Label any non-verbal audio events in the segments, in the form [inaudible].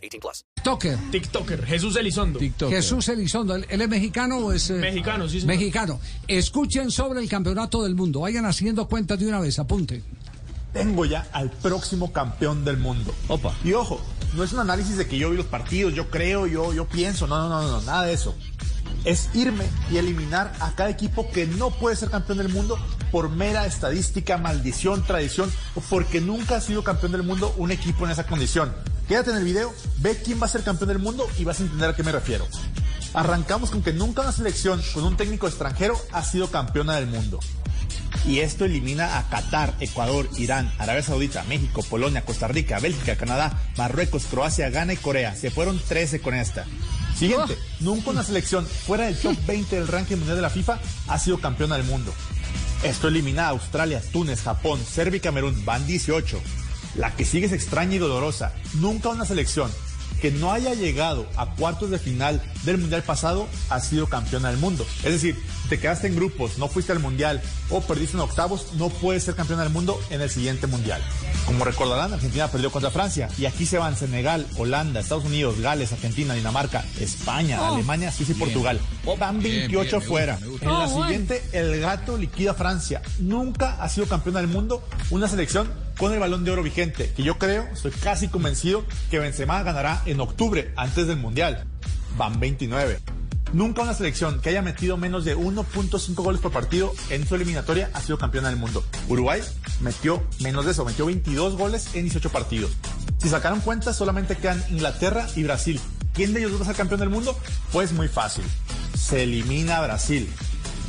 18 plus. TikToker. TikToker, Jesús Elizondo. Jesús Elizondo. ¿Él, él es mexicano o es...? eh, Mexicano, sí, señor. Mexicano. Escuchen sobre el campeonato del mundo. Vayan haciendo cuentas de una vez. Apunten. tengo ya al próximo campeón del mundo. Opa. Y ojo, no es un análisis de que yo vi los partidos, yo creo, yo, yo pienso, no, no, no, no, nada de eso. Es irme y eliminar a cada equipo que no puede ser campeón del mundo por mera estadística, maldición, tradición o porque nunca ha sido campeón del mundo un equipo en esa condición. Quédate en el video, ve quién va a ser campeón del mundo y vas a entender a qué me refiero. Arrancamos con que nunca una selección con un técnico extranjero ha sido campeona del mundo. Y esto elimina a Qatar, Ecuador, Irán, Arabia Saudita, México, Polonia, Costa Rica, Bélgica, Canadá, Marruecos, Croacia, Ghana y Corea. Se fueron 13 con esta. Siguiente, nunca una selección fuera del top 20 del ranking mundial de la FIFA ha sido campeona del mundo. Esto elimina a Australia, Túnez, Japón, Serbia y Camerún. Van 18. La que sigue es extraña y dolorosa. Nunca una selección que no haya llegado a cuartos de final del mundial pasado ha sido campeona del mundo. Es decir, te quedaste en grupos, no fuiste al mundial o perdiste en octavos, no puedes ser campeona del mundo en el siguiente mundial. Como recordarán, Argentina perdió contra Francia y aquí se van Senegal, Holanda, Estados Unidos, Gales, Argentina, Dinamarca, España, Alemania, Suiza y Portugal. Van 28 fuera. En la siguiente, el gato liquida a Francia. Nunca ha sido campeona del mundo una selección con el balón de oro vigente, que yo creo, estoy casi convencido que Benzema ganará en octubre, antes del Mundial. Van 29. Nunca una selección que haya metido menos de 1.5 goles por partido en su eliminatoria ha sido campeona del mundo. Uruguay metió menos de eso, metió 22 goles en 18 partidos. Si sacaron cuentas, solamente quedan Inglaterra y Brasil. ¿Quién de ellos va a ser campeón del mundo? Pues muy fácil. Se elimina Brasil.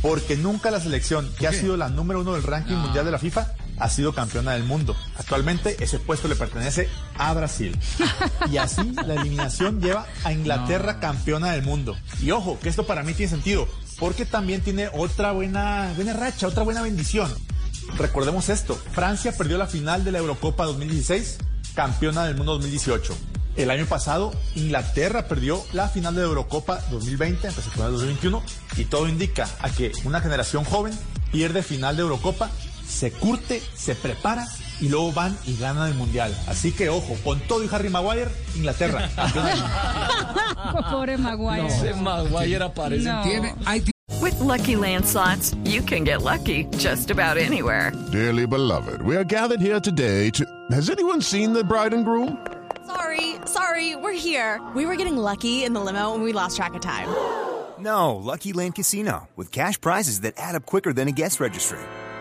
Porque nunca la selección que ha sido la número uno del ranking mundial de la FIFA ha sido campeona del mundo. Actualmente ese puesto le pertenece a Brasil. [laughs] Y así la eliminación lleva a Inglaterra campeona del mundo. Y ojo, que esto para mí tiene sentido, porque también tiene otra buena, buena racha, otra buena bendición. Recordemos esto, Francia perdió la final de la Eurocopa 2016, campeona del mundo 2018. El año pasado, Inglaterra perdió la final de la Eurocopa 2020, empezó con el 2021, y todo indica a que una generación joven pierde final de Eurocopa, se curte, se prepara y luego van y ganan el Mundial. Así que ojo, con todo y Harry Maguire, Inglaterra, campeona del mundo. [laughs] Pobre Maguire. Ese Maguire aparece. No. Tiene, With Lucky Land slots, you can get lucky just about anywhere. Dearly beloved, we are gathered here today to. Has anyone seen the bride and groom? Sorry, sorry, we're here. We were getting lucky in the limo and we lost track of time. No, Lucky Land Casino, with cash prizes that add up quicker than a guest registry.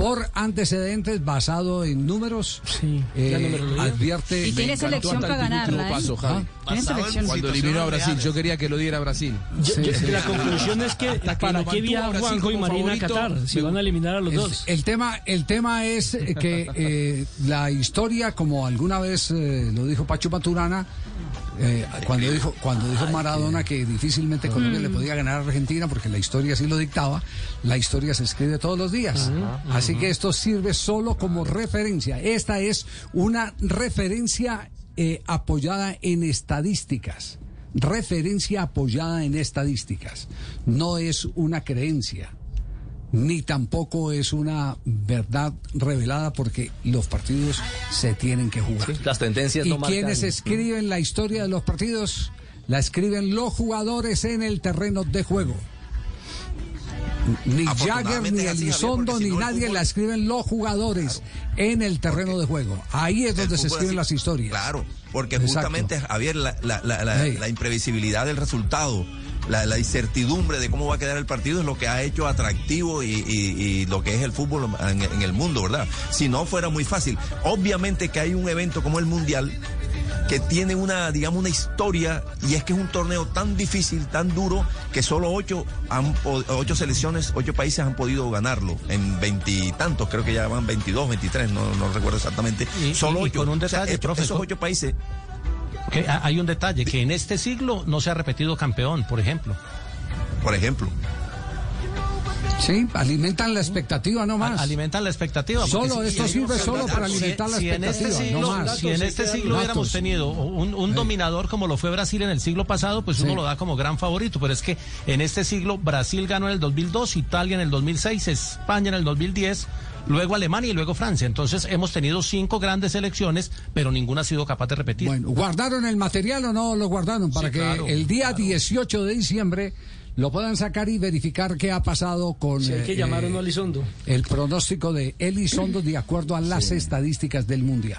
por antecedentes basado en números, eh, lo leí. advierte. Y tiene selección para ganarla, ¿eh? paso, selección. Cuando eliminó a Brasil, yo quería que lo diera Brasil. Yo- yo- la conclusión es que ¿para qué viaja Juanjo y Marina a Qatar si me- van a eliminar a los El, dos? el tema, el tema es que [laughs] eh, la historia, como alguna vez eh, lo dijo Pacho Maturana, eh, cuando dijo cuando dijo Maradona que difícilmente Colombia le podía ganar a Argentina porque la historia así lo dictaba, la historia se escribe todos los días. Así que esto sirve solo como referencia. Esta es una referencia eh, apoyada en estadísticas. Referencia apoyada en estadísticas. No es una creencia ni tampoco es una verdad revelada porque los partidos se tienen que jugar. las tendencias ¿Y no marcan. quienes escriben la historia de los partidos? La escriben los jugadores en el terreno de juego. Ni Jagger, ni Elizondo, si ni no el nadie fútbol- la escriben los jugadores en el terreno de juego. Ahí es donde se escriben así- las historias. Claro, porque Exacto. justamente, Javier, la, la- la- la- Hey. la imprevisibilidad del resultado, la, la incertidumbre de cómo va a quedar el partido es lo que ha hecho atractivo y, y- y lo que es el fútbol en, en el mundo, ¿verdad? Si no fuera muy fácil. Obviamente que hay un evento como el Mundial que tiene una, digamos, una historia y es que es un torneo tan difícil, tan duro, que solo ocho, han, ocho selecciones, ocho países han podido ganarlo en veintitantos, creo que ya van 22, 23, no, no recuerdo exactamente. Y- solo y- ocho. con un O sea, detalle, profe, esos ocho países, Que hay un detalle, que en este siglo no se ha repetido campeón, por ejemplo. por ejemplo. Sí, alimentan la expectativa no más. A- Alimentan la expectativa. Solo si- esto si- sirve si- solo para si- alimentar la si en este expectativa, siglo, no más. Si en este siglo hubiéramos tenido un, un dominador como lo fue Brasil en el siglo pasado, pues uno Sí. lo da como gran favorito. Pero es que en este siglo Brasil ganó en el 2002, Italia en el 2006, España en el 2010. Luego Alemania y luego Francia. Entonces hemos tenido cinco grandes elecciones, pero ninguna ha sido capaz de repetir. Bueno, ¿guardaron el material o no lo guardaron? Para Sí, que claro, el día 18 de diciembre lo puedan sacar y verificar qué ha pasado con Si hay que eh, eh, a Elizondo. el pronóstico de Elizondo de acuerdo a las estadísticas del Mundial.